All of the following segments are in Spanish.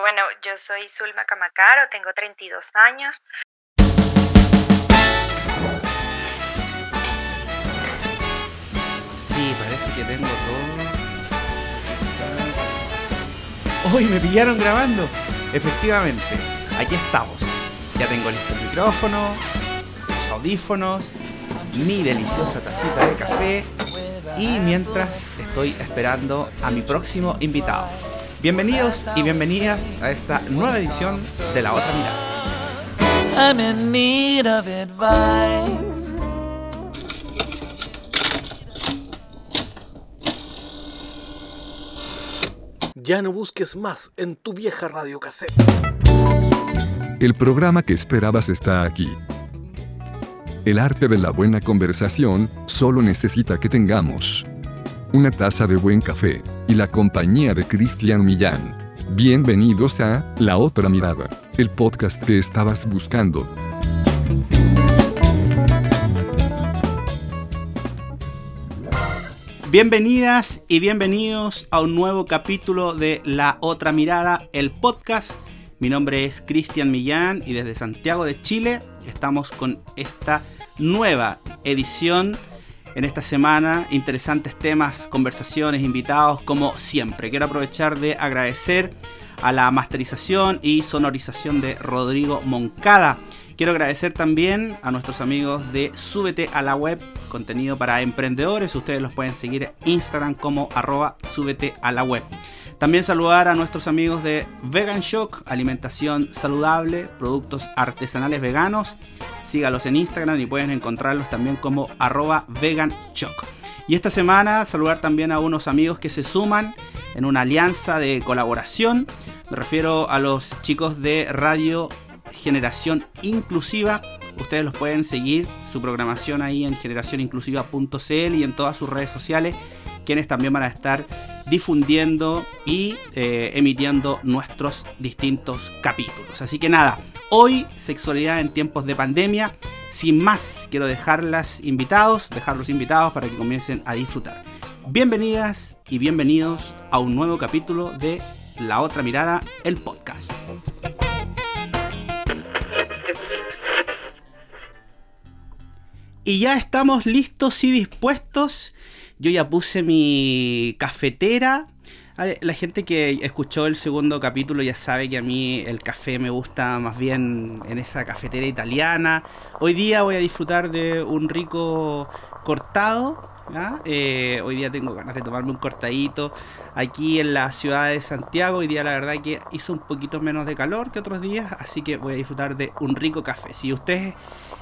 Bueno, yo soy Zulma Camacaro, tengo 32 años. Sí, parece que tengo todo. Hoy me pillaron grabando. Efectivamente, aquí estamos. Ya tengo listo el micrófono, los audífonos, mi deliciosa tacita de café y mientras estoy esperando a mi próximo invitado. Bienvenidos y bienvenidas a esta nueva edición de La Otra Mirada. I'm in need of advice. Ya no busques más en tu vieja radio cassette. El programa que esperabas está aquí. El arte de la buena conversación solo necesita que tengamos una taza de buen café, y la compañía de Cristian Millán. Bienvenidos a La Otra Mirada, el podcast que estabas buscando. Bienvenidas y bienvenidos a un nuevo capítulo de La Otra Mirada, el podcast. Mi nombre es Cristian Millán y desde Santiago de Chile estamos con esta nueva edición en esta semana. Interesantes temas, conversaciones, invitados, como siempre. Quiero aprovechar de agradecer a la masterización y sonorización de Rodrigo Moncada. Quiero agradecer también a nuestros amigos de Súbete a la Web, contenido para emprendedores. Ustedes los pueden seguir en Instagram como arroba súbete a la web. También saludar a nuestros amigos de Vegan Shock, alimentación saludable, productos artesanales veganos sígalos en Instagram y pueden encontrarlos también como arroba veganchoc. Y esta semana saludar también a unos amigos que se suman en una alianza de colaboración. Me refiero a los chicos de Radio Generación Inclusiva. Ustedes los pueden seguir su programación ahí en generacioninclusiva.cl y en todas sus redes sociales, quienes también van a estar difundiendo y eh, emitiendo nuestros distintos capítulos. Así que nada, hoy sexualidad en tiempos de pandemia. Sin más, quiero dejarlas invitados, dejarlos invitados para que comiencen a disfrutar. Bienvenidas y bienvenidos a un nuevo capítulo de La Otra Mirada, el podcast. Y ya estamos listos y dispuestos yo ya puse mi cafetera. La gente que escuchó el segundo capítulo ya sabe que a mí el café me gusta más bien en esa cafetera italiana. Hoy día voy a disfrutar de un rico cortado. Eh, hoy día tengo ganas de tomarme un cortadito aquí en la ciudad de Santiago. Hoy día la verdad que hizo un poquito menos de calor que otros días, así que voy a disfrutar de un rico café. Si ustedes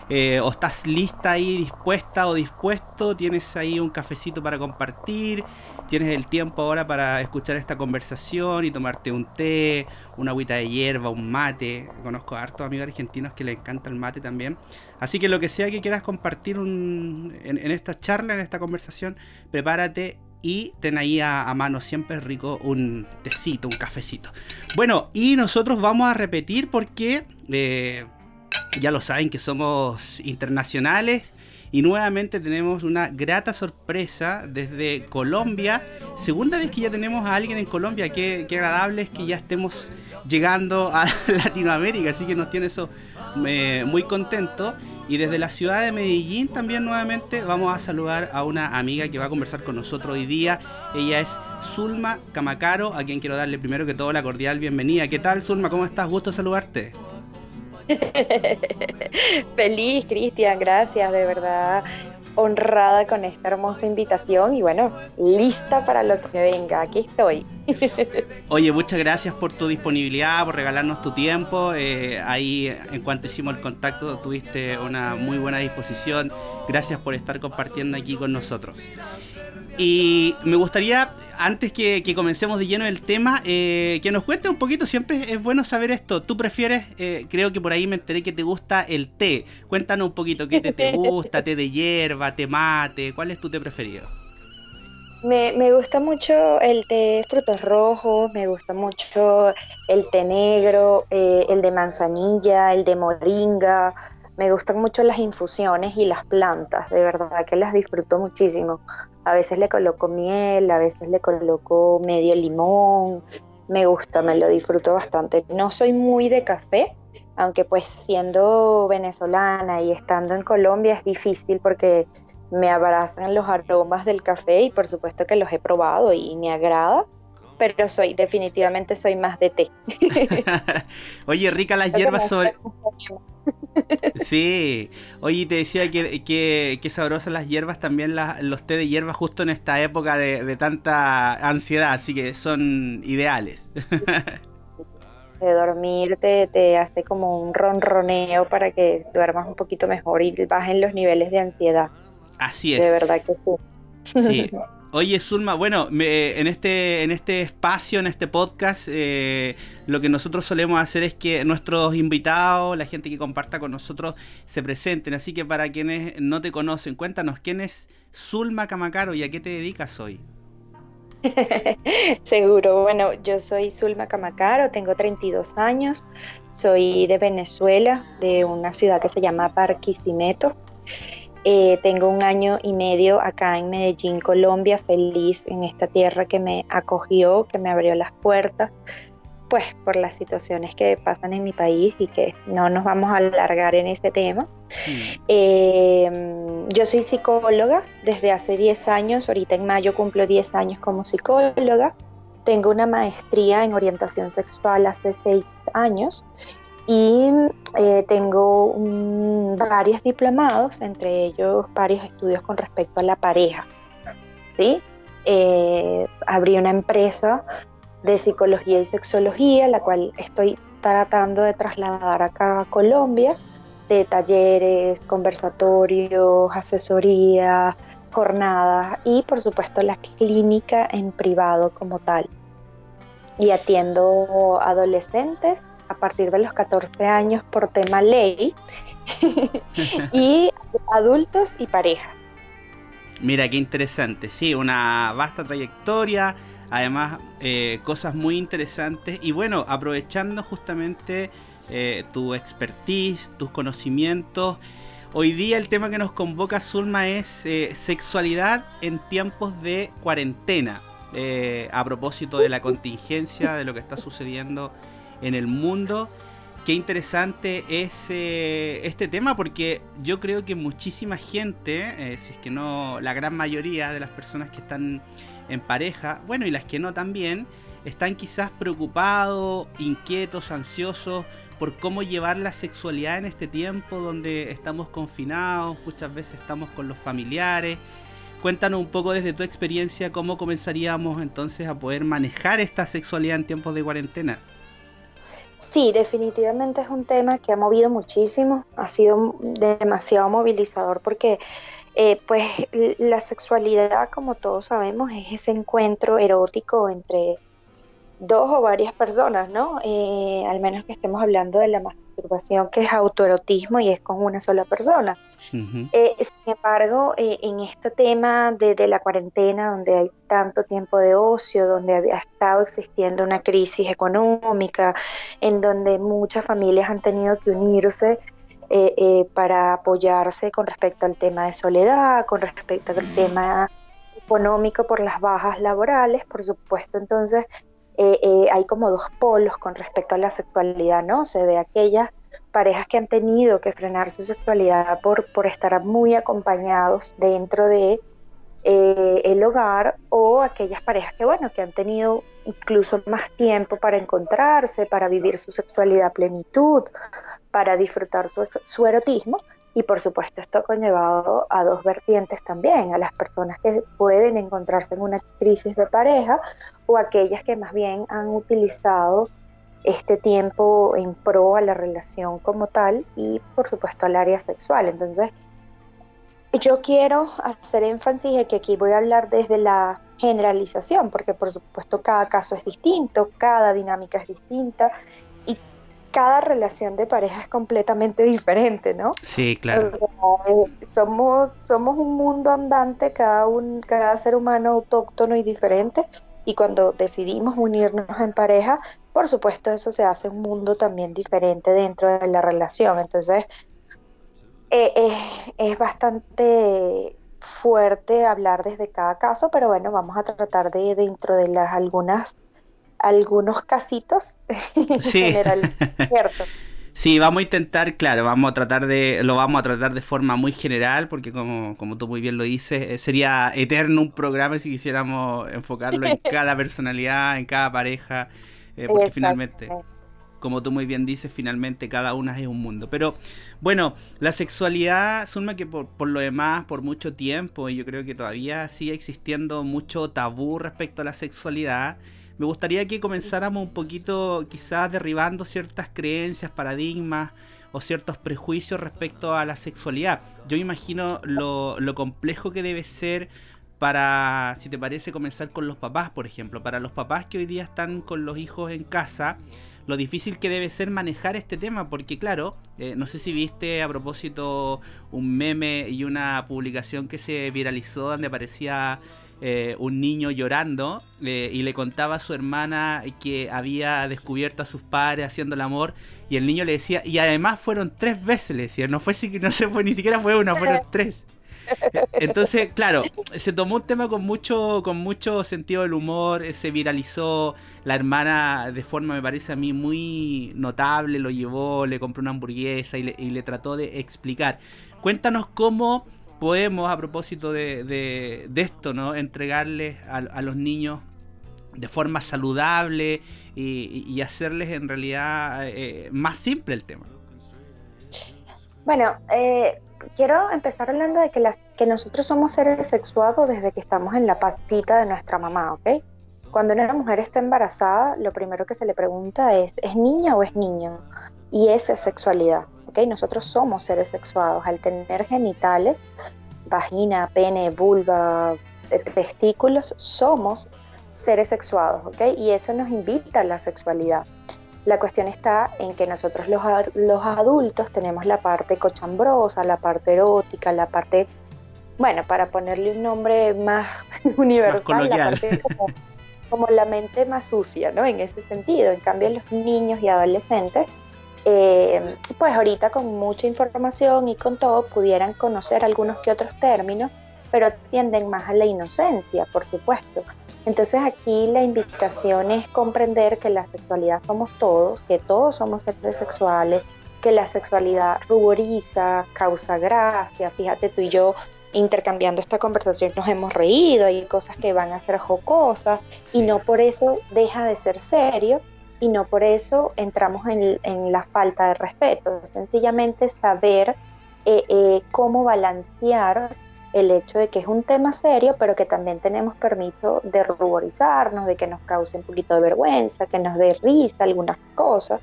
eh, o estás lista ahí, dispuesta o dispuesto, tienes ahí un cafecito para compartir, tienes el tiempo ahora para escuchar esta conversación y tomarte un té, una agüita de hierba, un mate. Conozco a hartos amigos argentinos que les encanta el mate también. Así que lo que sea que quieras compartir en, esta charla, en esta conversación, prepárate y ten ahí a, mano siempre rico un tecito, un cafecito. Bueno, y nosotros vamos a repetir porque eh, ya lo saben que somos internacionales y nuevamente tenemos una grata sorpresa desde Colombia. Segunda vez que ya tenemos a alguien en Colombia. Qué, agradable es que ya estemos llegando a Latinoamérica. Así que nos tiene eso eh, muy contento. Y desde la ciudad de Medellín también nuevamente vamos a saludar a una amiga que va a conversar con nosotros hoy día. Ella es Zulma Camacaro, a quien quiero darle primero que todo la cordial bienvenida. ¿Qué tal Zulma? ¿Cómo estás? Gusto saludarte. Feliz, Cristian, gracias, de verdad honrada con esta hermosa invitación y bueno, lista para lo que venga, aquí estoy. Oye, muchas gracias por tu disponibilidad, por regalarnos tu tiempo. Eh, ahí, en cuanto hicimos el contacto, tuviste una muy buena disposición. Gracias por estar compartiendo aquí con nosotros. Y me gustaría, antes que, comencemos de lleno el tema, eh, que nos cuente un poquito, siempre es bueno saber esto. Tú prefieres, eh, creo que por ahí me enteré que te gusta el té. Cuéntanos un poquito qué té te gusta, té de hierba, té mate, ¿cuál es tu té preferido? Me, me gusta mucho el té frutos rojos, me gusta mucho el té negro, eh, el de manzanilla, el de moringa. Me gustan mucho las infusiones y las plantas, de verdad que las disfruto muchísimo. A veces le coloco miel, a veces le coloco medio limón, me gusta, me lo disfruto bastante. No soy muy de café, aunque pues siendo venezolana y estando en Colombia es difícil porque me abrazan los aromas del café y por supuesto que los he probado y me agrada, pero soy definitivamente soy más de té. Oye, rica las hierbas sobre... Sí, oye, te decía que, que, sabrosas las hierbas, también los té de hierbas justo en esta época de, tanta ansiedad, así que son ideales. de dormir te, hace como un ronroneo para que duermas un poquito mejor y bajen los niveles de ansiedad. Así es. De verdad que sí. Sí. Oye, Zulma, bueno, en, este, en este espacio, en este podcast, eh, lo que nosotros solemos hacer es que nuestros invitados, la gente que comparta con nosotros, se presenten. Así que para quienes no te conocen, cuéntanos, ¿quién es Zulma Camacaro y a qué te dedicas hoy? Seguro, bueno, yo soy Zulma Camacaro, tengo 32 años, soy de Venezuela, de una ciudad que se llama Barquisimeto. Eh, tengo un año y medio acá en Medellín, Colombia, feliz en esta tierra que me acogió, que me abrió las puertas, pues por las situaciones que pasan en mi país y que no nos vamos a alargar en este tema. Mm. Eh, yo soy psicóloga desde hace 10 años, ahorita en mayo cumplo 10 años como psicóloga. Tengo una maestría en orientación sexual hace 6 años y eh, tengo varios diplomados, entre ellos varios estudios con respecto a la pareja. ¿sí? Eh, abrí una empresa de psicología y sexología, la cual estoy tratando de trasladar acá a Colombia, de talleres, conversatorios, asesoría, jornadas y por supuesto la clínica en privado como tal. Y atiendo adolescentes a partir de los 14 años por tema ley y adultos y pareja. Mira, qué interesante, sí, una vasta trayectoria, además eh, cosas muy interesantes y bueno, aprovechando justamente eh, tu expertise, tus conocimientos. Hoy día el tema que nos convoca Zulma es eh, sexualidad en tiempos de cuarentena. a propósito de la contingencia, de lo que está sucediendo en el mundo. Qué interesante es este tema porque yo creo que muchísima gente, eh, si es que no la gran mayoría de las personas que están en pareja, bueno, y las que no también, están quizás preocupados, inquietos, ansiosos por cómo llevar la sexualidad en este tiempo donde estamos confinados, muchas veces estamos con los familiares. Cuéntanos un poco desde tu experiencia cómo comenzaríamos entonces a poder manejar esta sexualidad en tiempos de cuarentena. Sí, definitivamente es un tema que ha movido muchísimo, ha sido demasiado movilizador porque eh, pues la sexualidad, como todos sabemos, es ese encuentro erótico entre dos o varias personas, ¿no? Eh, al menos que estemos hablando de la masturbación, que es autoerotismo y es con una sola persona. Eh, sin embargo, eh, en este tema de, la cuarentena, donde hay tanto tiempo de ocio, donde ha estado existiendo una crisis económica, en donde muchas familias han tenido que unirse para apoyarse con respecto al tema de soledad, con respecto al tema económico por las bajas laborales, por supuesto, entonces eh, eh, hay como dos polos con respecto a la sexualidad, ¿no? Se ve aquellas parejas que han tenido que frenar su sexualidad por, estar muy acompañados dentro de eh, el hogar o aquellas parejas que, bueno, que han tenido incluso más tiempo para encontrarse, para vivir su sexualidad plenitud, para disfrutar su, su erotismo. Y por supuesto esto ha conllevado a dos vertientes también, a las personas que pueden encontrarse en una crisis de pareja o aquellas que más bien han utilizado este tiempo en pro a la relación como tal y por supuesto al área sexual. Entonces, yo quiero hacer énfasis en que aquí voy a hablar desde la generalización, porque por supuesto cada caso es distinto, cada dinámica es distinta cada relación de pareja es completamente diferente, ¿no? Sí, claro. Eh, somos, somos un mundo andante, cada, un, cada ser humano autóctono y diferente, y cuando decidimos unirnos en pareja, por supuesto eso se hace un mundo también diferente dentro de la relación. Entonces, eh, eh, es bastante fuerte hablar desde cada caso, pero bueno, vamos a tratar de dentro de las algunas algunos casitos Sí. Sí, vamos a intentar, claro, vamos a tratar de, lo vamos a tratar de forma muy general, porque como, como tú muy bien lo dices, eh, sería eterno un programa si quisiéramos enfocarlo en cada personalidad, en cada pareja, eh, porque finalmente, como tú muy bien dices, finalmente cada una es un mundo. Pero bueno, la sexualidad, suma que por, por lo demás, por mucho tiempo, y yo creo que todavía sigue existiendo mucho tabú respecto a la sexualidad me gustaría que comenzáramos un poquito quizás derribando ciertas creencias, paradigmas o ciertos prejuicios respecto a la sexualidad. Yo me imagino lo, complejo que debe ser para, si te parece, comenzar con los papás, por ejemplo. Para los papás que hoy día están con los hijos en casa, lo difícil que debe ser manejar este tema, porque claro, eh, no sé si viste a propósito un meme y una publicación que se viralizó donde aparecía eh, un niño llorando eh, y le contaba a su hermana que había descubierto a sus padres haciendo el amor y el niño le decía, y además fueron tres veces, le decía, no fue, no se fue, ni siquiera fue una, fueron tres. Entonces, claro, se tomó un tema con mucho, con mucho sentido del humor, eh, se viralizó, la hermana de forma, me parece a mí, muy notable, lo llevó, le compró una hamburguesa y le, trató de explicar. Cuéntanos cómo podemos, a propósito de, esto, ¿no? entregarles a, los niños de forma saludable y, hacerles en realidad eh, más simple el tema. Bueno, eh, quiero empezar hablando de que, las, que nosotros somos seres sexuados desde que estamos en la pasita de nuestra mamá, ¿ok? Cuando una mujer está embarazada, lo primero que se le pregunta es, ¿es niña o es niño? Y esa es sexualidad. Nosotros somos seres sexuados. Al tener genitales, vagina, pene, vulva, testículos, somos seres sexuados, ¿ok? Y eso nos invita a la sexualidad. La cuestión está en que nosotros los, los adultos tenemos la parte cochambrosa, la parte erótica, la parte, bueno, para ponerle un nombre más universal, la parte como, como la mente más sucia, ¿no? En ese sentido. En cambio, los niños y adolescentes eh, pues ahorita con mucha información y con todo pudieran conocer algunos que otros términos, pero tienden más a la inocencia, por supuesto. Entonces aquí la invitación es comprender que la sexualidad somos todos, que todos somos seres sexuales, que la sexualidad ruboriza, causa gracia. Fíjate, tú y yo intercambiando esta conversación nos hemos reído, hay cosas que van a ser jocosas y no por eso deja de ser serio y no por eso entramos en, la falta de respeto, sencillamente saber eh, eh, cómo balancear el hecho de que es un tema serio, pero que también tenemos permiso de ruborizarnos, de que nos cause un poquito de vergüenza, que nos dé risa algunas cosas.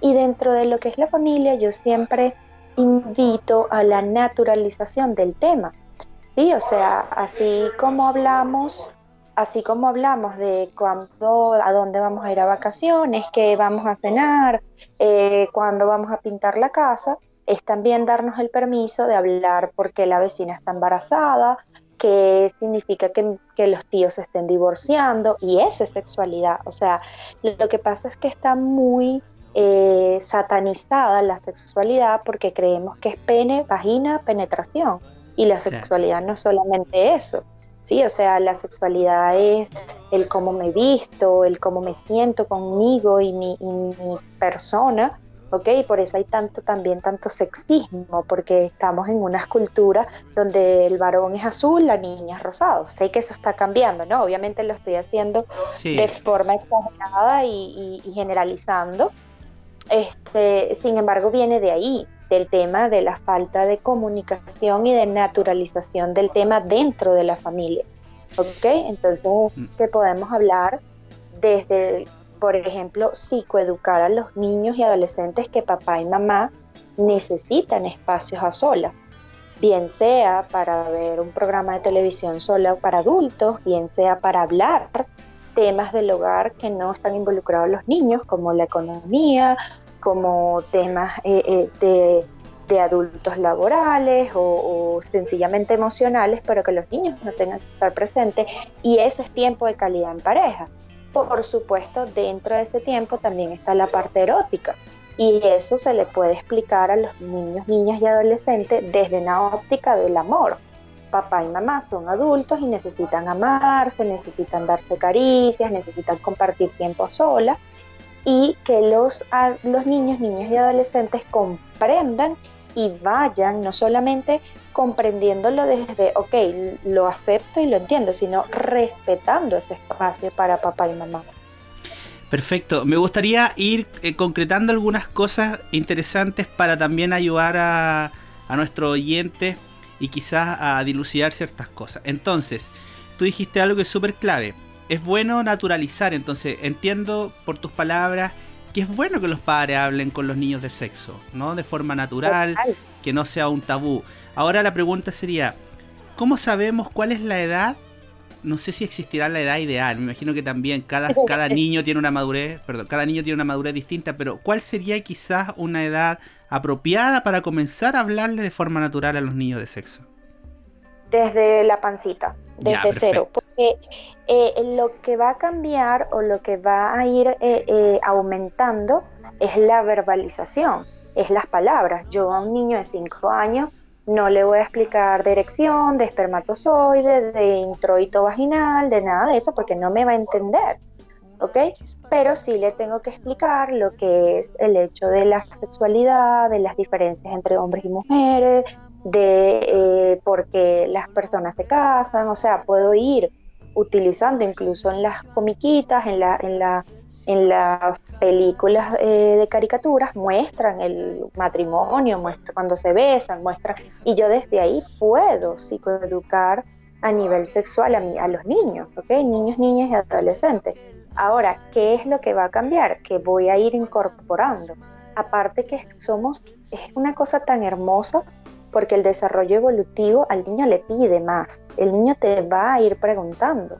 Y dentro de lo que es la familia, yo siempre invito a la naturalización del tema. Sí, o sea, así como hablamos así como hablamos de cuándo, a dónde vamos a ir a vacaciones, qué vamos a cenar, eh, cuándo vamos a pintar la casa, es también darnos el permiso de hablar porque la vecina está embarazada, qué significa que, los tíos se estén divorciando, y eso es sexualidad. O sea, lo que pasa es que está muy eh, satanizada la sexualidad porque creemos que es pene, vagina, penetración, y la sexualidad no es solamente eso. Sí, o sea, la sexualidad es el cómo me visto, el cómo me siento conmigo y mi, persona, ¿ok? Por eso hay tanto también tanto sexismo, porque estamos en unas culturas donde el varón es azul, la niña es rosado. Sé que eso está cambiando, ¿no? Obviamente lo estoy haciendo de forma exagerada y, y generalizando. Este, sin embargo, viene de ahí, del tema de la falta de comunicación y de naturalización del tema dentro de la familia. ¿Ok? Entonces, mm. que podemos hablar desde, por ejemplo, psicoeducar a los niños y adolescentes que papá y mamá necesitan espacios a solas, bien sea para ver un programa de televisión solo para adultos, bien sea para hablar temas del hogar que no están involucrados los niños, como la economía como temas eh, eh, de, adultos laborales o, sencillamente emocionales, pero que los niños no tengan que estar presentes y eso es tiempo de calidad en pareja. Por supuesto, dentro de ese tiempo también está la parte erótica y eso se le puede explicar a los niños, niñas y adolescentes desde una óptica del amor. papá y mamá son adultos y necesitan amarse, necesitan darse caricias, necesitan compartir tiempo sola y que los, los niños, niñas y adolescentes comprendan y vayan no solamente comprendiéndolo desde, ok, lo acepto y lo entiendo, sino respetando ese espacio para papá y mamá. Perfecto. Me gustaría ir eh, concretando algunas cosas interesantes para también ayudar a, a nuestros oyentes y quizás a dilucidar ciertas cosas. Entonces, tú dijiste algo que es súper clave. Es bueno naturalizar, entonces entiendo por tus palabras que es bueno que los padres hablen con los niños de sexo, ¿no? De forma natural, que no sea un tabú. Ahora la pregunta sería, ¿cómo sabemos cuál es la edad? No sé si existirá la edad ideal, me imagino que también cada, cada niño tiene una madurez, perdón, cada niño tiene una madurez distinta, pero ¿cuál sería quizás una edad apropiada para comenzar a hablarle de forma natural a los niños de sexo? Desde la pancita, desde cero, porque eh, lo que va a cambiar o lo que va a ir eh, eh, aumentando es la verbalización, es las palabras. Yo a un niño de 5 años no le voy a explicar de erección, de espermatozoide, de introito vaginal, de nada de eso, porque no me va a entender. ¿Ok? pero sí le tengo que explicar lo que es el hecho de la sexualidad, de las diferencias entre hombres y mujeres, de eh, por qué las personas se casan, o sea, puedo ir utilizando incluso en las comiquitas, en, la, en, la, en las películas eh, de caricaturas, muestran el matrimonio, muestran cuando se besan, muestran, y yo desde ahí puedo psicoeducar a nivel sexual a, a los niños, ¿ok? Niños, niñas y adolescentes. Ahora, ¿qué es lo que va a cambiar? Que voy a ir incorporando. Aparte que somos, es una cosa tan hermosa porque el desarrollo evolutivo al niño le pide más. El niño te va a ir preguntando,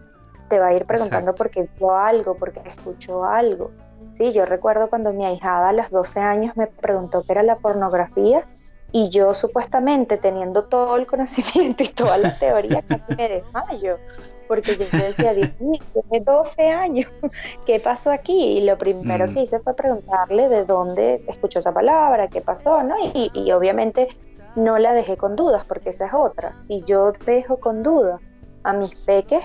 te va a ir preguntando porque vio algo, porque escuchó algo. Sí, yo recuerdo cuando mi ahijada a los 12 años me preguntó qué era la pornografía y yo supuestamente teniendo todo el conocimiento y toda la teoría casi me desmayo porque yo decía, Dios mío, tiene 12 años, ¿qué pasó aquí? Y lo primero mm. que hice fue preguntarle de dónde escuchó esa palabra, qué pasó, ¿no? Y, y, obviamente no la dejé con dudas, porque esa es otra. Si yo dejo con dudas a mis peques,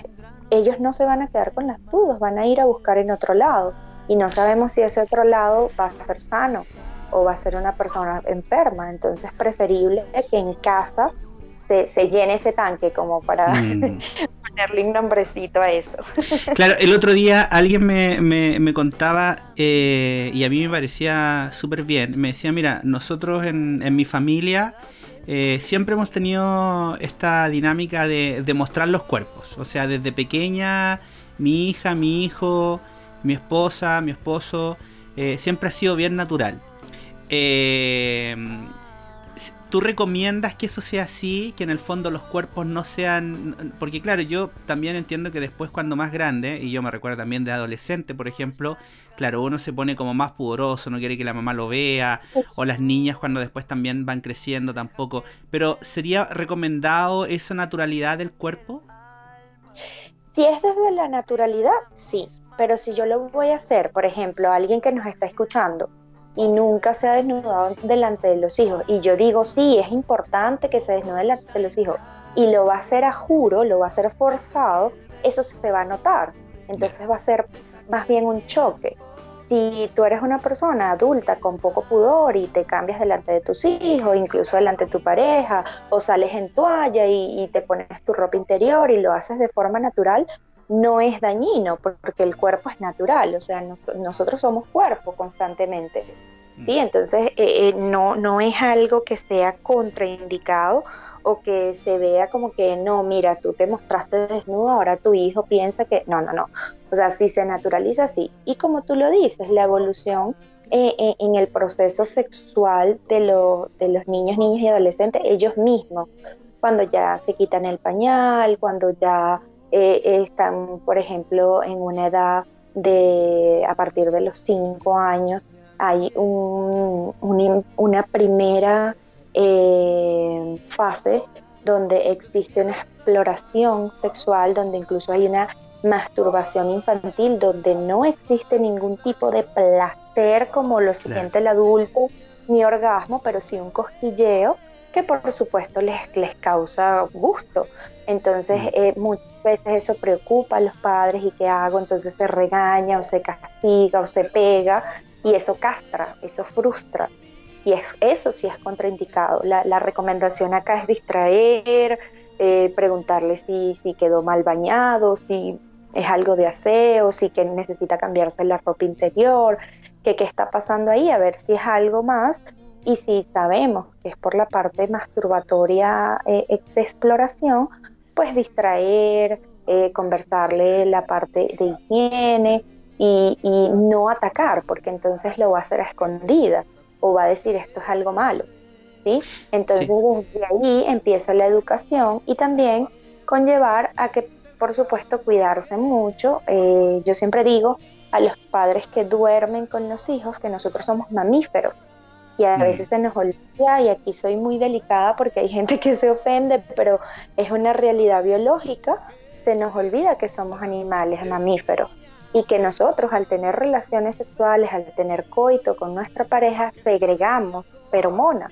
ellos no se van a quedar con las dudas, van a ir a buscar en otro lado. Y no sabemos si ese otro lado va a ser sano o va a ser una persona enferma. Entonces es preferible que en casa se, se llene ese tanque como para mm. ponerle un nombrecito a eso. Claro, el otro día alguien me, me, contaba eh, y a mí me parecía súper bien. Me decía, mira, nosotros en, en mi familia eh, siempre hemos tenido esta dinámica de, de, mostrar los cuerpos. O sea, desde pequeña, mi hija, mi hijo, mi esposa, mi esposo, eh, siempre ha sido bien natural. Eh, ¿Tú recomiendas que eso sea así? Que en el fondo los cuerpos no sean... Porque claro, yo también entiendo que después cuando más grande, y yo me recuerdo también de adolescente, por ejemplo, claro, uno se pone como más pudoroso, no quiere que la mamá lo vea, o las niñas cuando después también van creciendo tampoco. Pero ¿sería recomendado esa naturalidad del cuerpo? Si es desde la naturalidad, sí. Pero si yo lo voy a hacer, por ejemplo, alguien que nos está escuchando, y nunca se ha desnudado delante de los hijos. Y yo digo, sí, es importante que se desnude delante de los hijos. Y lo va a hacer a juro, lo va a hacer forzado, eso se va a notar. Entonces va a ser más bien un choque. Si tú eres una persona adulta con poco pudor y te cambias delante de tus hijos, incluso delante de tu pareja, o sales en toalla y, te pones tu ropa interior y lo haces de forma natural, no es dañino porque el cuerpo es natural, o sea, nosotros somos cuerpo constantemente. ¿sí? Mm. Entonces, eh, eh, no, no es algo que sea contraindicado o que se vea como que no, mira, tú te mostraste desnudo, ahora tu hijo piensa que no, no, no. O sea, si se naturaliza así. Y como tú lo dices, la evolución eh, en el proceso sexual de, de los niños, niñas y adolescentes, ellos mismos, cuando ya se quitan el pañal, cuando ya eh, están, por ejemplo, en una edad de a partir de los 5 años, hay una primera eh, fase donde existe una exploración sexual, donde incluso hay una masturbación infantil, donde no existe ningún tipo de placer como lo siente el adulto, ni orgasmo, pero sí un cosquilleo que por supuesto les, les causa gusto. Entonces, Mm. eh, muchas veces eso preocupa a los padres y qué hago, entonces se regaña o se castiga o se pega y eso castra, eso frustra. Y es, eso sí es contraindicado. La, la recomendación acá es distraer, eh, preguntarle si, si quedó mal bañado, si es algo de aseo, si que necesita cambiarse la ropa interior, que qué está pasando ahí, a ver si es algo más y si sabemos que es por la parte masturbatoria eh, de exploración, pues distraer, eh, conversarle la parte de higiene y, y no atacar, porque entonces lo va a hacer a escondidas o va a decir esto es algo malo. ¿sí? Entonces Sí. desde ahí empieza la educación y también conllevar a que, por supuesto, cuidarse mucho. Eh, yo siempre digo a los padres que duermen con los hijos que nosotros somos mamíferos y a veces se nos olvida y aquí soy muy delicada porque hay gente que se ofende, pero es una realidad biológica, se nos olvida que somos animales mamíferos y que nosotros al tener relaciones sexuales, al tener coito con nuestra pareja, segregamos feromonas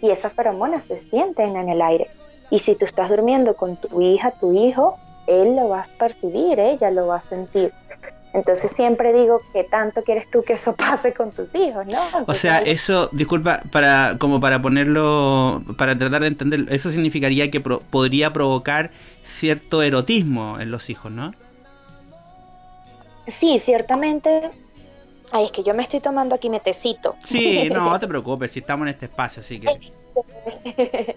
y esas feromonas se sienten en el aire. Y si tú estás durmiendo con tu hija, tu hijo, él lo va a percibir, ella lo va a sentir. Entonces siempre digo que tanto quieres tú que eso pase con tus hijos, ¿no? O sea, eso, disculpa, para como para ponerlo, para tratar de entender, eso significaría que pro- podría provocar cierto erotismo en los hijos, ¿no? Sí, ciertamente. Ay, es que yo me estoy tomando aquí mi tecito. Sí, no, no te preocupes, si estamos en este espacio, así que...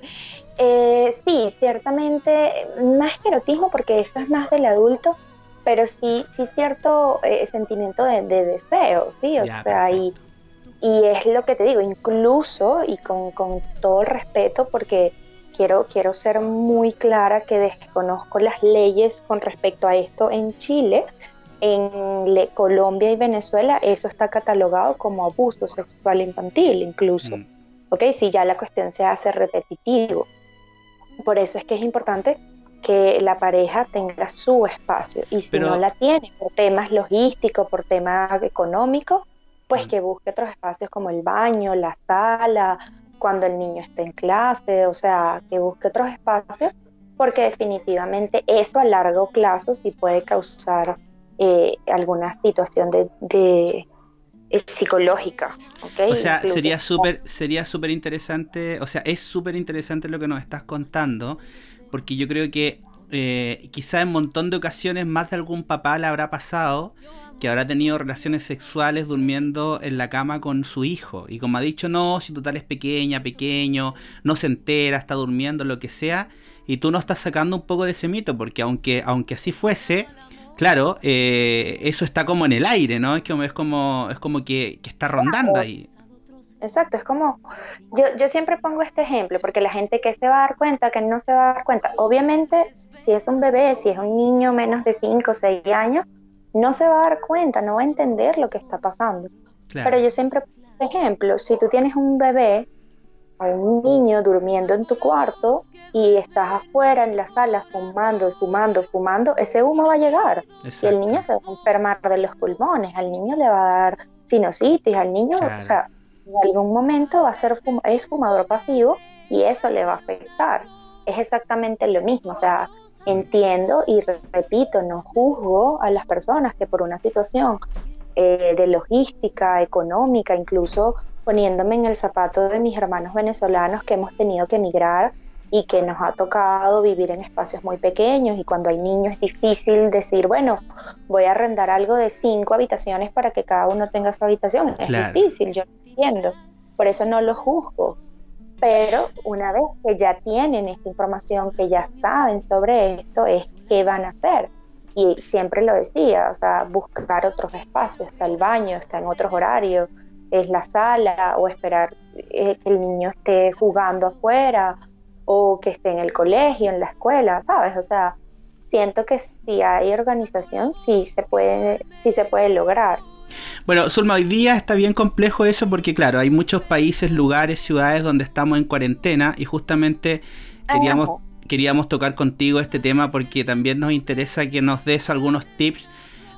Eh, sí, ciertamente, más que erotismo, porque eso es más del adulto, pero sí, sí cierto eh, sentimiento de, de deseo, sí, o Ya, sea, y, y es lo que te digo, incluso, y con, con todo el respeto, porque quiero, quiero ser muy clara que desconozco las leyes con respecto a esto en Chile, en Le- Colombia y Venezuela, eso está catalogado como abuso sexual infantil, incluso. Mm. ¿ok? Si ya la cuestión se hace repetitivo. Por eso es que es importante que la pareja tenga su espacio y si Pero- no la tiene por temas logísticos, por temas económicos, pues que busque otros espacios como el baño, la sala, cuando el niño esté en clase, o sea, que busque otros espacios porque definitivamente eso a largo plazo sí puede causar eh, alguna situación de, de- eh, psicológica. ¿ok? O sea, Incluso- sería súper sería súper interesante, o sea, es súper interesante lo que nos estás contando, porque yo creo que eh, quizá en un montón de ocasiones más de algún papá le habrá pasado que habrá tenido relaciones sexuales durmiendo en la cama con su hijo. Y como ha dicho, no, si total es pequeña, pequeño, no se entera, está durmiendo, lo que sea, y tú no estás sacando un poco de ese mito, porque aunque, aunque así fuese, claro, eh, eso está como en el aire, ¿no? Es como, es como, es como que, que está rondando ahí. Exacto, es como, yo, yo siempre pongo este ejemplo, porque la gente que se va a dar cuenta, que no se va a dar cuenta, obviamente si es un bebé, si es un niño menos de 5 o 6 años, no se va a dar cuenta, no va a entender lo que está pasando. Claro. Pero yo siempre pongo este ejemplo, si tú tienes un bebé o un niño durmiendo en tu cuarto y estás afuera en la sala fumando, fumando, fumando, ese humo va a llegar y el niño se va a enfermar de los pulmones, al niño le va a dar sinusitis, al niño, Claro. o sea, en algún momento va a ser fum- es fumador pasivo y eso le va a afectar. Es exactamente lo mismo, o sea, entiendo y re- repito, no juzgo a las personas que por una situación eh, de logística, económica, incluso poniéndome en el zapato de mis hermanos venezolanos que hemos tenido que emigrar y que nos ha tocado vivir en espacios muy pequeños y cuando hay niños es difícil decir, bueno, voy a arrendar algo de cinco habitaciones para que cada uno tenga su habitación. Es difícil, yo Por eso no lo juzgo. Pero una vez que ya tienen esta información, que ya saben sobre esto, es qué van a hacer. Y siempre lo decía, o sea, buscar otros espacios, está el baño, está en otros horarios, es la sala, o esperar eh, que el niño esté jugando afuera, o que esté en el colegio, en la escuela, ¿sabes? O sea, siento que si hay organización, sí se puede, sí se puede lograr. Bueno, Zulma, hoy día está bien complejo eso porque, claro, hay muchos países, lugares, ciudades donde estamos en cuarentena y justamente queríamos, queríamos tocar contigo este tema porque también nos interesa que nos des algunos tips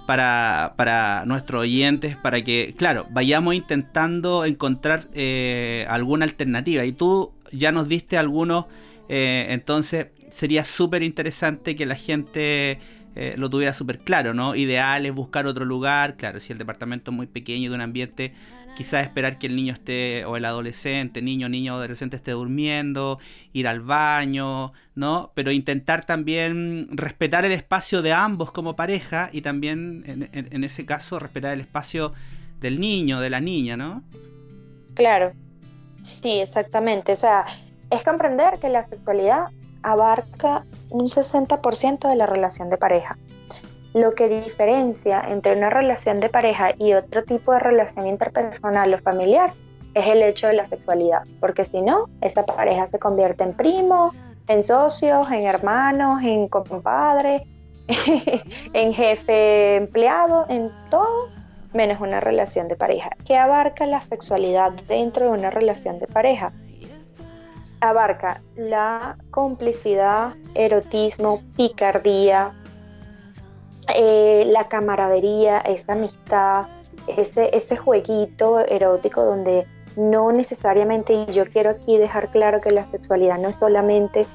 para, para nuestros oyentes, para que, claro, vayamos intentando encontrar eh, alguna alternativa. Y tú ya nos diste algunos, eh, entonces sería súper interesante que la gente eh, lo tuviera súper claro, ¿no? Ideal es buscar otro lugar, claro, si el departamento es muy pequeño de un ambiente quizás esperar que el niño esté, o el adolescente, niño, niño, adolescente esté durmiendo, ir al baño, ¿no? Pero intentar también respetar el espacio de ambos como pareja y también, en, ese caso, respetar el espacio del niño, de la niña, ¿no? Claro, sí, exactamente. O sea, es comprender que la sexualidad abarca un 60% de la relación de pareja. Lo que diferencia entre una relación de pareja y otro tipo de relación interpersonal o familiar es el hecho de la sexualidad, porque si no, esa pareja se convierte en primos, en socios, en hermanos, en compadres, en jefe empleado, en todo menos una relación de pareja. ¿Qué abarca la sexualidad dentro de una relación de pareja? Abarca la complicidad, erotismo, picardía, eh, la camaradería, esa amistad, ese, ese jueguito erótico donde no necesariamente, y yo quiero aquí dejar claro que la sexualidad no es solamente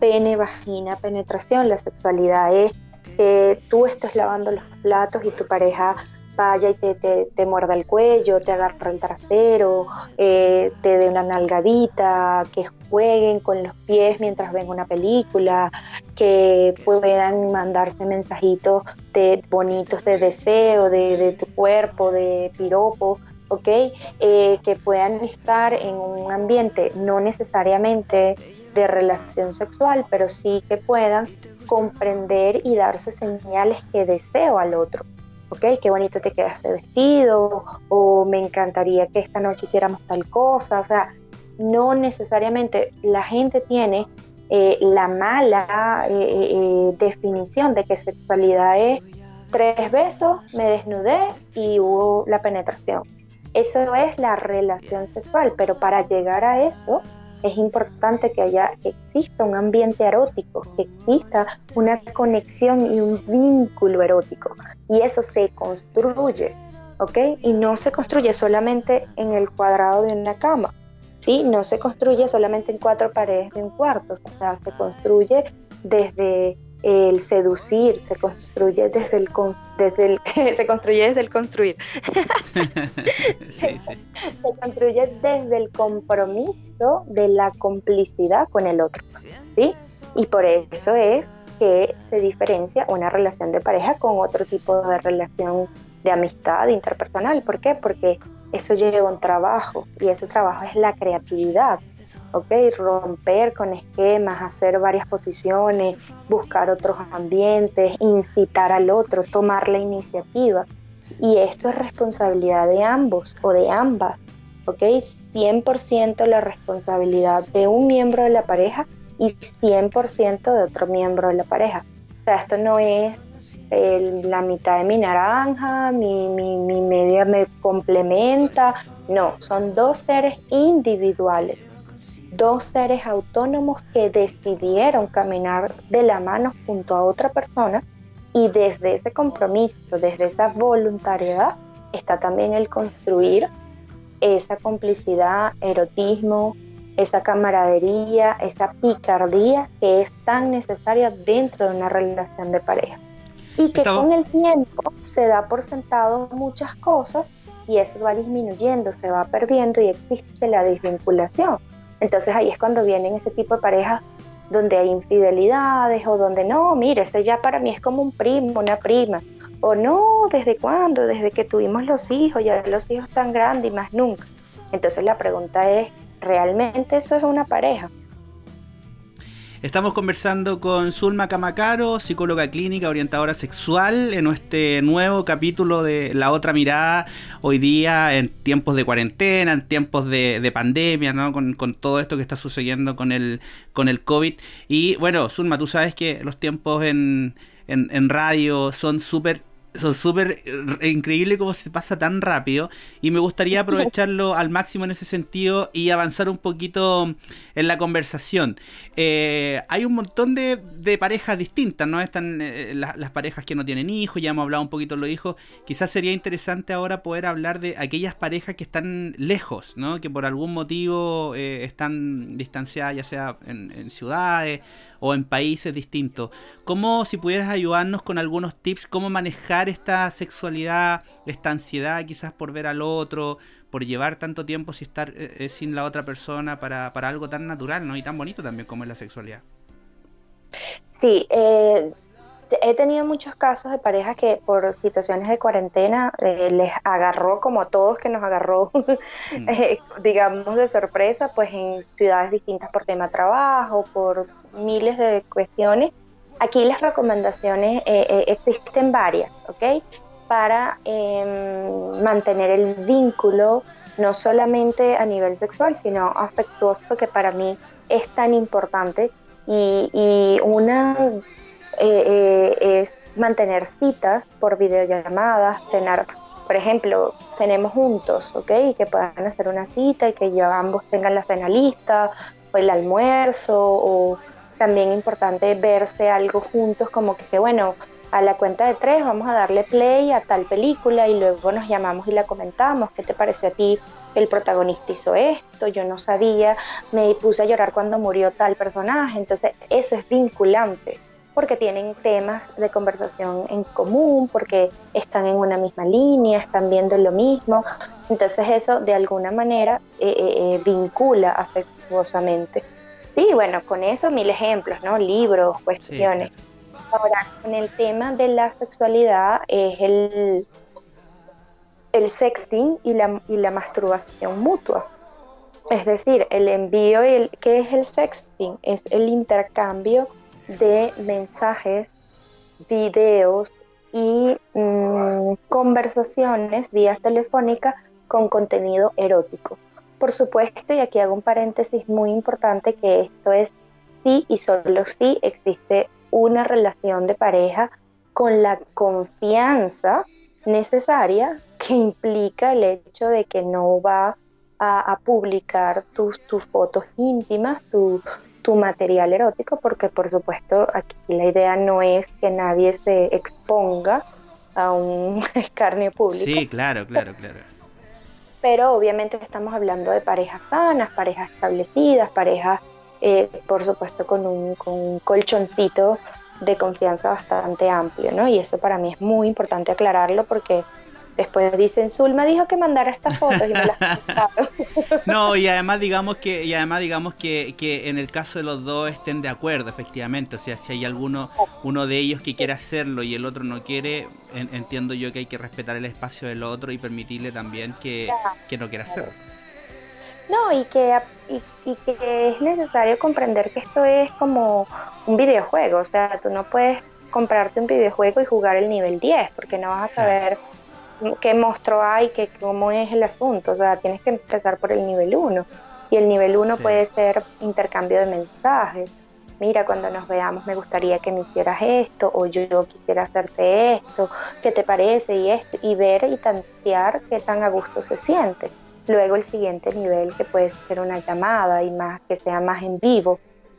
pene, vagina, penetración, la sexualidad es que tú estés lavando los platos y tu pareja vaya y te, te, muerda el cuello, te agarra el trasero, eh, te dé una nalgadita, que jueguen con los pies mientras ven una película, que puedan mandarse mensajitos de, bonitos de deseo, de, tu cuerpo, de piropo, ¿ok? Eh, que puedan estar en un ambiente no necesariamente de relación sexual, pero sí que puedan comprender y darse señales que deseo al otro. ¿Ok? Qué bonito te quedaste vestido, o me encantaría que esta noche hiciéramos tal cosa, o sea, no necesariamente la gente tiene eh, la mala eh, eh, definición de que sexualidad es tres besos, me desnudé y hubo la penetración. Eso es la relación sexual, pero para llegar a eso es importante que haya, exista un ambiente erótico, que exista una conexión y un vínculo erótico. Y eso se construye, ¿ok? Y no se construye solamente en el cuadrado de una cama, ¿sí? No se construye solamente en cuatro paredes de un cuarto, o sea, se construye desde el seducir se construye desde el, desde el se construye desde el construir se, construye desde el compromiso de la complicidad con el otro ¿sí? y por eso es que se diferencia una relación de pareja con otro tipo de relación de amistad interpersonal ¿por qué? porque eso lleva un trabajo y ese trabajo es la creatividad ¿ok? Romper con esquemas, hacer varias posiciones, buscar otros ambientes, incitar al otro, tomar la iniciativa. Y esto es responsabilidad de ambos o de ambas, ¿ok? 100% la responsabilidad de un miembro de la pareja y 100% de otro miembro de la pareja. O sea, esto no es la mitad de mi naranja, mi, mi media me complementa, no, son dos seres individuales dos seres autónomos que decidieron caminar de la mano junto a otra persona y desde ese compromiso, desde esa voluntariedad, está también el construir esa complicidad, erotismo, esa camaradería, esa picardía que es tan necesaria dentro de una relación de pareja. Y que con el tiempo se da por sentado muchas cosas y eso va disminuyendo, se va perdiendo y existe la desvinculación. Entonces ahí es cuando vienen ese tipo de parejas donde hay infidelidades o donde no, mire, ese ya para mí es como un primo, una prima. O no, ¿desde cuándo? Desde que tuvimos los hijos, ya los hijos tan grandes y más nunca. Entonces la pregunta es, ¿realmente eso es una pareja? Estamos conversando con Zulma Kamacaro, psicóloga clínica, orientadora sexual, en este nuevo capítulo de La Otra Mirada, hoy día en tiempos de cuarentena, en tiempos de, pandemia, ¿no? Con, todo esto que está sucediendo con el, con el COVID. Y bueno, Zulma, tú sabes que los tiempos en, en, radio son súper son súper eh, increíble cómo se pasa tan rápido y me gustaría aprovecharlo al máximo en ese sentido y avanzar un poquito en la conversación. Eh, hay un montón de, parejas distintas, ¿no? Están eh, las, parejas que no tienen hijos, ya hemos hablado un poquito de los hijos. Quizás sería interesante ahora poder hablar de aquellas parejas que están lejos, ¿no? Que por algún motivo están distanciadas, ya sea en, en ciudades o en países distintos. ¿Cómo, si pudieras ayudarnos con algunos tips, cómo manejar esta sexualidad, esta ansiedad quizás por ver al otro, por llevar tanto tiempo sin estar eh, eh, sin la otra persona para, algo tan natural ¿no? y tan bonito también como es la sexualidad? Sí, eh, he tenido muchos casos de parejas que por situaciones de cuarentena les agarró, como a todos que nos agarró, mm. digamos, de sorpresa, pues en ciudades distintas por tema trabajo, por miles de cuestiones. Aquí las recomendaciones eh, eh, existen varias, ¿ok? Para em, mantener el vínculo, no solamente a nivel sexual, sino afectuoso, que para mí es tan importante. Y, una eh, es mantener citas por videollamadas, cenar, por ejemplo, cenemos juntos, ¿ok? Y que puedan hacer una cita y que ya ambos tengan la cena lista, o el almuerzo, o también importante verse algo juntos, como que, bueno, a la cuenta de tres vamos a darle play a tal película y luego nos llamamos y la comentamos. ¿Qué te pareció a ti? El protagonista hizo esto, yo no sabía, me puse a llorar cuando murió tal personaje. Entonces, eso es vinculante porque tienen temas de conversación en común, porque están en una misma línea, están viendo lo mismo. Entonces, eso de alguna manera eh, eh, eh, vincula afectuosamente. Sí, bueno, con eso mil ejemplos, ¿no? Libros, cuestiones. Ahora, con el tema de la sexualidad es el, el sexting y la, y la masturbación mutua. Es decir, el envío, y el, ¿qué es el sexting? Es el intercambio de mensajes, videos y mm, conversaciones vía telefónica con contenido erótico. Por supuesto, y aquí hago un paréntesis muy importante, que esto es sí y solo si existe una relación de pareja con la confianza necesaria que implica el hecho de que no va a, publicar tus, tus, fotos íntimas, tu, tu material erótico, porque por supuesto aquí la idea no es que nadie se exponga a un escarnio público. Sí, claro, claro, claro pero obviamente estamos hablando de parejas sanas, parejas establecidas, parejas, eh, por supuesto, con un, con un colchoncito de confianza bastante amplio, ¿no? Y eso para mí es muy importante aclararlo porque Después dicen, Zulma dijo que mandara estas fotos y me las No, y además digamos que, y además digamos que, que, en el caso de los dos estén de acuerdo, efectivamente. O sea, si hay alguno, uno de ellos que quiere hacerlo y el otro no quiere, entiendo yo que hay que respetar el espacio del otro y permitirle también que, no quiera hacerlo. No, y que, y, que es necesario comprender que esto es como un videojuego. O sea, tú no puedes comprarte un videojuego y jugar el nivel 10 porque no vas a saber qué monstruo hay, que, cómo es el asunto. O sea, tienes que empezar por el nivel 1. Y el nivel 1 puede ser intercambio de mensajes. Mira, cuando nos veamos me gustaría que me hicieras esto, o yo, quisiera hacerte esto, ¿qué te parece? Y esto, y ver y tantear qué tan a gusto se siente. Luego el siguiente nivel que puede ser una llamada y más que sea más en vivo.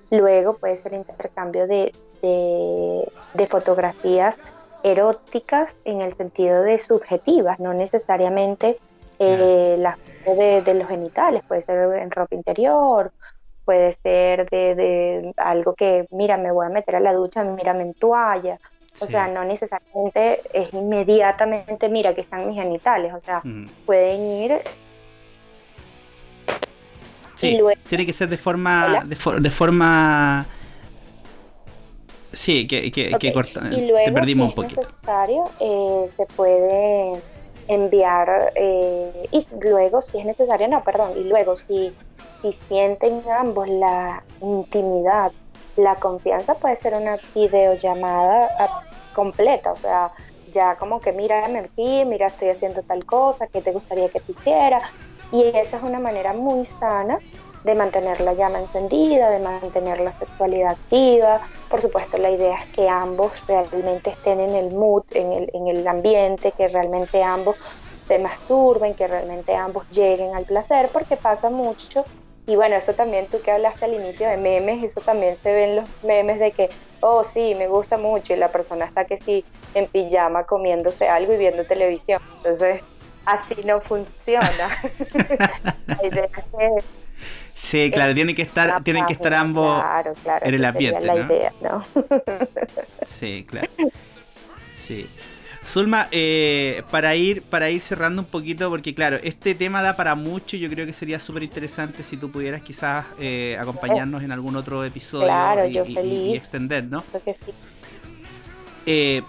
Luego puede ser intercambio de, de, de fotografías eróticas en el sentido de subjetivas, no necesariamente eh, las de, los genitales, puede ser en ropa interior, puede ser de, algo que, mira, me voy a meter a la ducha, mírame en toalla. O sea, no necesariamente es inmediatamente, mira, que están mis genitales. O sea, pueden ir. Sí, tiene que ser de forma, de forma Sí, que, que, que corta, y luego, te perdimos un poquito. Si es necesario, eh, se puede enviar, eh, y luego, si es necesario, no, perdón, y luego, si, si sienten ambos la intimidad, la confianza, puede ser una videollamada ah, completa, o sea, ya como que mírame aquí, mira, estoy haciendo tal cosa, ¿qué te gustaría que te hiciera? Y esa es una manera muy sana de mantener la llama encendida, de mantener la sexualidad activa, por supuesto, la idea es que ambos realmente estén en el mood, en el, en el ambiente, que realmente ambos se masturben, que realmente ambos lleguen al placer, porque pasa mucho. Y bueno, eso también tú que hablaste al inicio de memes, eso también se ve en los memes de que, oh sí, me gusta mucho y la persona está que sí en pijama comiéndose algo y viendo televisión. Entonces, así no funciona. la idea es que Sí, claro, tienen que estar, tienen que estar ambos en el ambiente. La idea, ¿no? sí, claro. Sí. Zulma, eh, para ir para ir cerrando un poquito, porque claro, este tema da para mucho. Yo creo que sería súper interesante si tú pudieras quizás eh, acompañarnos en algún otro episodio claro, y, yo feliz. y, extender, ¿no? Eh,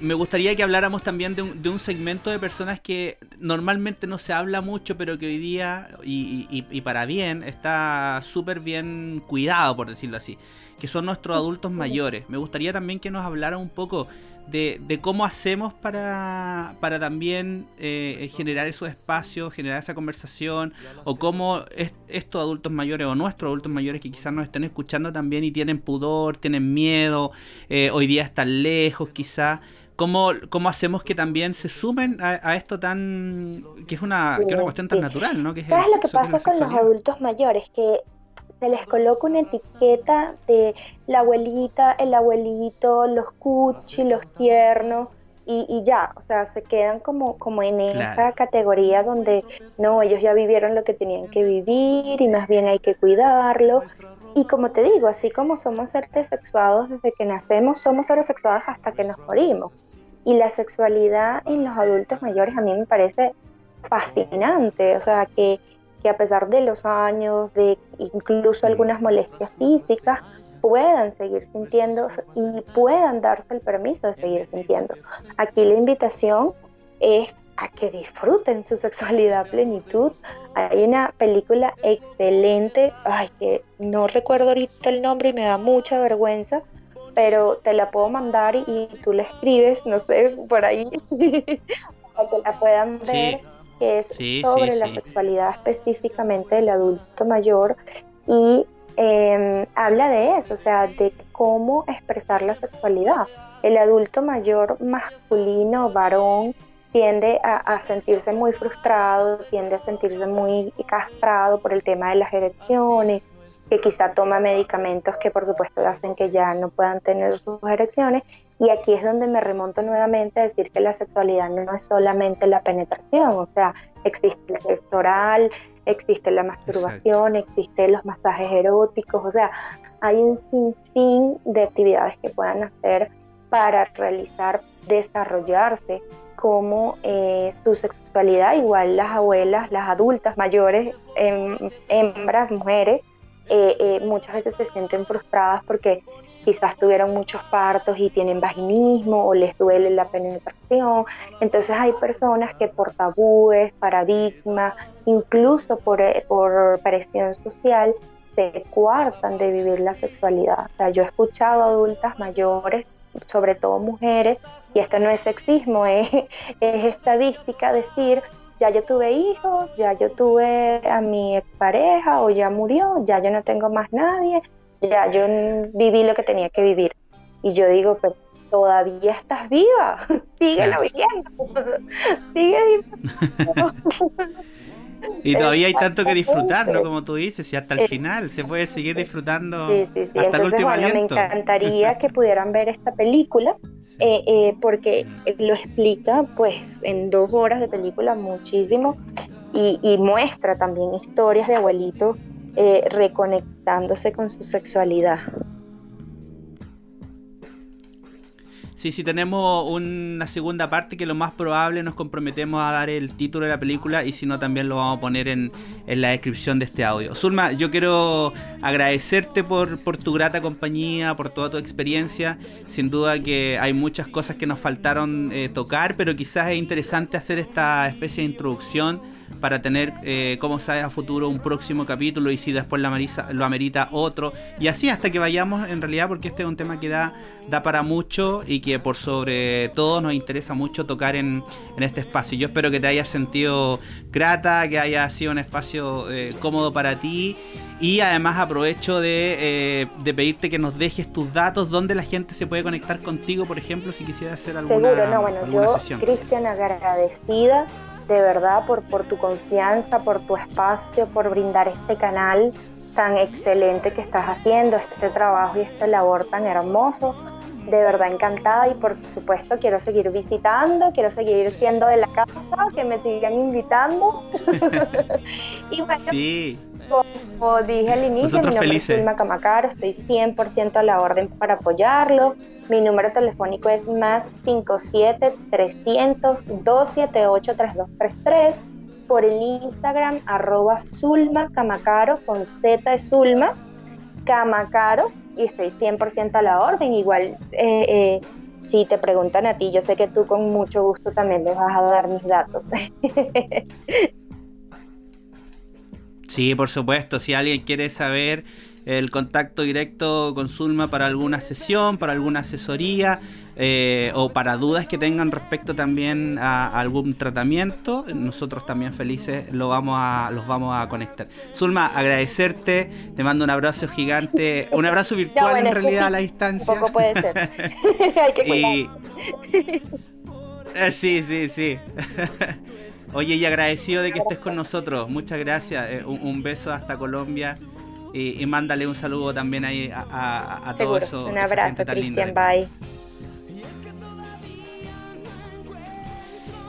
me gustaría que habláramos también de un, de un, segmento de personas que normalmente no se habla mucho, pero que hoy día, y, y, y para bien, está súper bien cuidado, por decirlo así, que son nuestros adultos mayores. Me gustaría también que nos hablara un poco de, de cómo hacemos para, para también eh, generar esos espacios, generar esa conversación, o cómo es, estos adultos mayores o nuestros adultos mayores que quizás nos estén escuchando también y tienen pudor, tienen miedo, eh, hoy día están lejos quizás. ¿Cómo, ¿Cómo hacemos que también se sumen a, esto tan. que es una, que es una cuestión tan natural, ¿no? Que es ¿Sabes lo que pasa con los adultos mayores? Que se les coloca una etiqueta de la abuelita, el abuelito, los cuchi, los tiernos, y, ya, o sea, se quedan como, como en esa categoría donde no, ellos ya vivieron lo que tenían que vivir y más bien hay que cuidarlo. Y como te digo, así como somos seres sexuados desde que nacemos, somos seres sexuados hasta que nos morimos. Y la sexualidad en los adultos mayores a mí me parece fascinante, o sea, que que a pesar de los años, de incluso algunas molestias físicas, puedan seguir sintiendo y puedan darse el permiso de seguir sintiendo. Aquí la invitación es a que disfruten su sexualidad a plenitud. Hay una película excelente, ay, que no recuerdo ahorita el nombre y me da mucha vergüenza, pero te la puedo mandar y, tú la escribes, no sé, por ahí, para que la puedan ver que es sobre la sexualidad específicamente del adulto mayor y em, habla de eso, o sea, de cómo expresar la sexualidad. El adulto mayor masculino, varón, tiende a, sentirse muy frustrado, tiende a sentirse muy castrado por el tema de las erecciones, que quizá toma medicamentos que por supuesto hacen que ya no puedan tener sus erecciones y aquí es donde me remonto nuevamente a decir que la sexualidad no es solamente la penetración, o sea, existe el sexo oral, existe la masturbación, existen los masajes eróticos, o sea, hay un sinfín de actividades que puedan hacer para realizar, desarrollarse como eh, su sexualidad, igual las abuelas, las adultas mayores, em, hembras, mujeres, eh, eh, muchas veces se sienten frustradas porque quizás tuvieron muchos partos y tienen vaginismo o les duele la penetración. Entonces hay personas que por tabúes, paradigmas, incluso por, eh, por presión social, se cuartan de vivir la sexualidad. O sea, yo he escuchado adultas mayores, sobre todo mujeres, y esto no es sexismo, es, es estadística decir, ya yo tuve hijos, ya yo tuve a mi expareja o ya murió, ya yo no tengo más nadie, ya yo viví lo que tenía que vivir. Y yo digo, pero todavía estás viva, síguelo viviendo, sigue viviendo. Y todavía hay tanto que disfrutar, ¿no? Como tú dices, y hasta el final se puede seguir disfrutando sí, sí, sí. hasta el último bueno, Me encantaría que pudieran ver esta película, eh, eh, porque lo explica, pues, en dos horas de película muchísimo y, y muestra también historias de abuelitos eh, reconectándose con su sexualidad. Sí, sí, tenemos una segunda parte que lo más probable nos comprometemos a dar el título de la película y si no también lo vamos a poner en, la descripción de este audio. Zulma, yo quiero agradecerte por, tu grata compañía, por toda tu experiencia. Sin duda que hay muchas cosas que nos faltaron eh, tocar, pero quizás es interesante hacer esta especie de introducción para tener, eh, como sabes, a futuro un próximo capítulo y si después lo amerita, lo amerita otro. Y así hasta que vayamos en realidad, porque este es un tema que da, da para mucho y que por sobre todo nos interesa mucho tocar en, en este espacio. Yo espero que te hayas sentido grata, que haya sido un espacio eh, cómodo para ti. Y además aprovecho de, eh, de, pedirte que nos dejes tus datos, donde la gente se puede conectar contigo, por ejemplo, si quisiera hacer alguna Seguro, no, bueno, yo, Cristian, agradecida de verdad por, por tu confianza, por tu espacio, por brindar este canal tan excelente que estás haciendo, este trabajo y esta labor tan hermoso. De verdad encantada y por supuesto quiero seguir visitando, quiero seguir siendo de la casa, que me sigan invitando. y bueno, sí. como, dije al inicio, mi nombre es Vilma Camacaro, estoy 100% a la orden para apoyarlo. Mi número telefónico es más 57 300 278 3233 por el Instagram arroba Zulma Camacaro con Z de Zulma Camacaro y estoy 100% a la orden. Igual eh, eh, si te preguntan a ti, yo sé que tú con mucho gusto también les vas a dar mis datos. Sí, por supuesto, si alguien quiere saber el contacto directo con Zulma para alguna sesión, para alguna asesoría eh, o para dudas que tengan respecto también a, algún tratamiento, nosotros también felices lo vamos a, los vamos a conectar. Zulma, agradecerte, te mando un abrazo gigante, un abrazo virtual en realidad a la distancia. Un poco puede ser. Hay que cuidar. Eh, sí, sí, sí. Oye, y agradecido de que estés con nosotros. Muchas gracias. Eh, un, beso hasta Colombia. Y, mándale un saludo también ahí a, a, todo eso. Un abrazo, Cristian. Bye.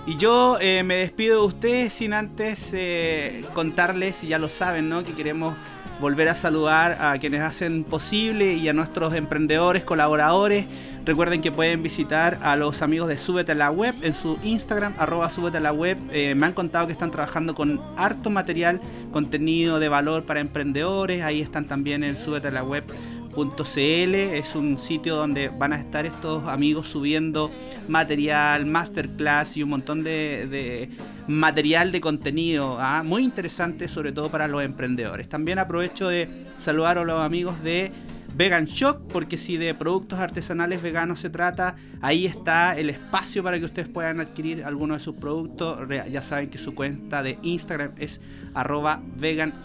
Y yo eh, me despido de ustedes sin antes eh, contarles, y ya lo saben, ¿no? que queremos volver a saludar a quienes hacen posible y a nuestros emprendedores, colaboradores. Recuerden que pueden visitar a los amigos de Súbete a la Web en su Instagram, arroba Súbete a la Web. Eh, me han contado que están trabajando con harto material, contenido de valor para emprendedores. Ahí están también en Súbete a la Web .cl es un sitio donde van a estar estos amigos subiendo material, masterclass y un montón de, material de contenido ¿ah? muy interesante sobre todo para los emprendedores. También aprovecho de saludar a los amigos de Vegan Shop, porque si de productos artesanales veganos se trata, ahí está el espacio para que ustedes puedan adquirir alguno de sus productos. Ya saben que su cuenta de Instagram es arroba vegan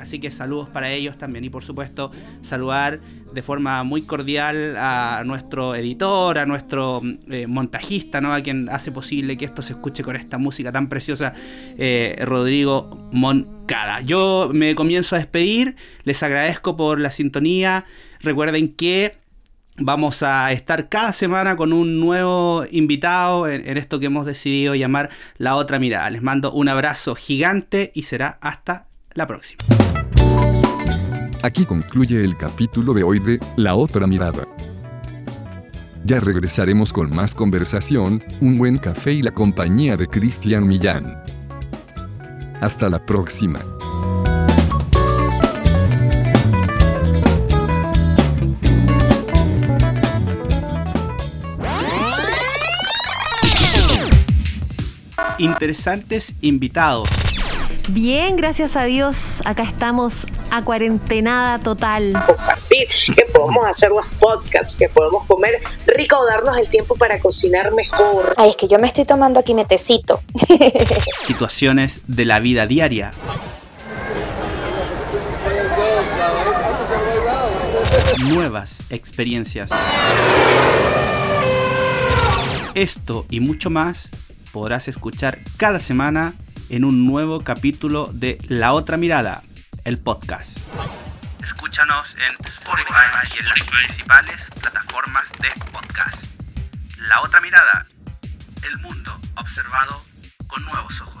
Así que saludos para ellos también. Y por supuesto, saludar de forma muy cordial a nuestro editor, a nuestro eh, montajista, ¿no? a quien hace posible que esto se escuche con esta música tan preciosa, eh, Rodrigo Moncada. Yo me comienzo a despedir, les agradezco por la sintonía. Recuerden que vamos a estar cada semana con un nuevo invitado en, esto que hemos decidido llamar La Otra Mirada. Les mando un abrazo gigante y será hasta la próxima. Aquí concluye el capítulo de hoy de La Otra Mirada. Ya regresaremos con más conversación, un buen café y la compañía de Cristian Millán. Hasta la próxima. interesantes invitados. Bien, gracias a Dios, acá estamos a cuarentenada total. Compartir, que podemos hacer los podcasts, que podemos comer rico darnos el tiempo para cocinar mejor. Ay, es que yo me estoy tomando aquí metecito. Situaciones de la vida diaria. Nuevas experiencias. Esto y mucho más podrás escuchar cada semana en un nuevo capítulo de La Otra Mirada, el podcast. Escúchanos en Spotify y en las principales plataformas de podcast. La Otra Mirada, el mundo observado con nuevos ojos.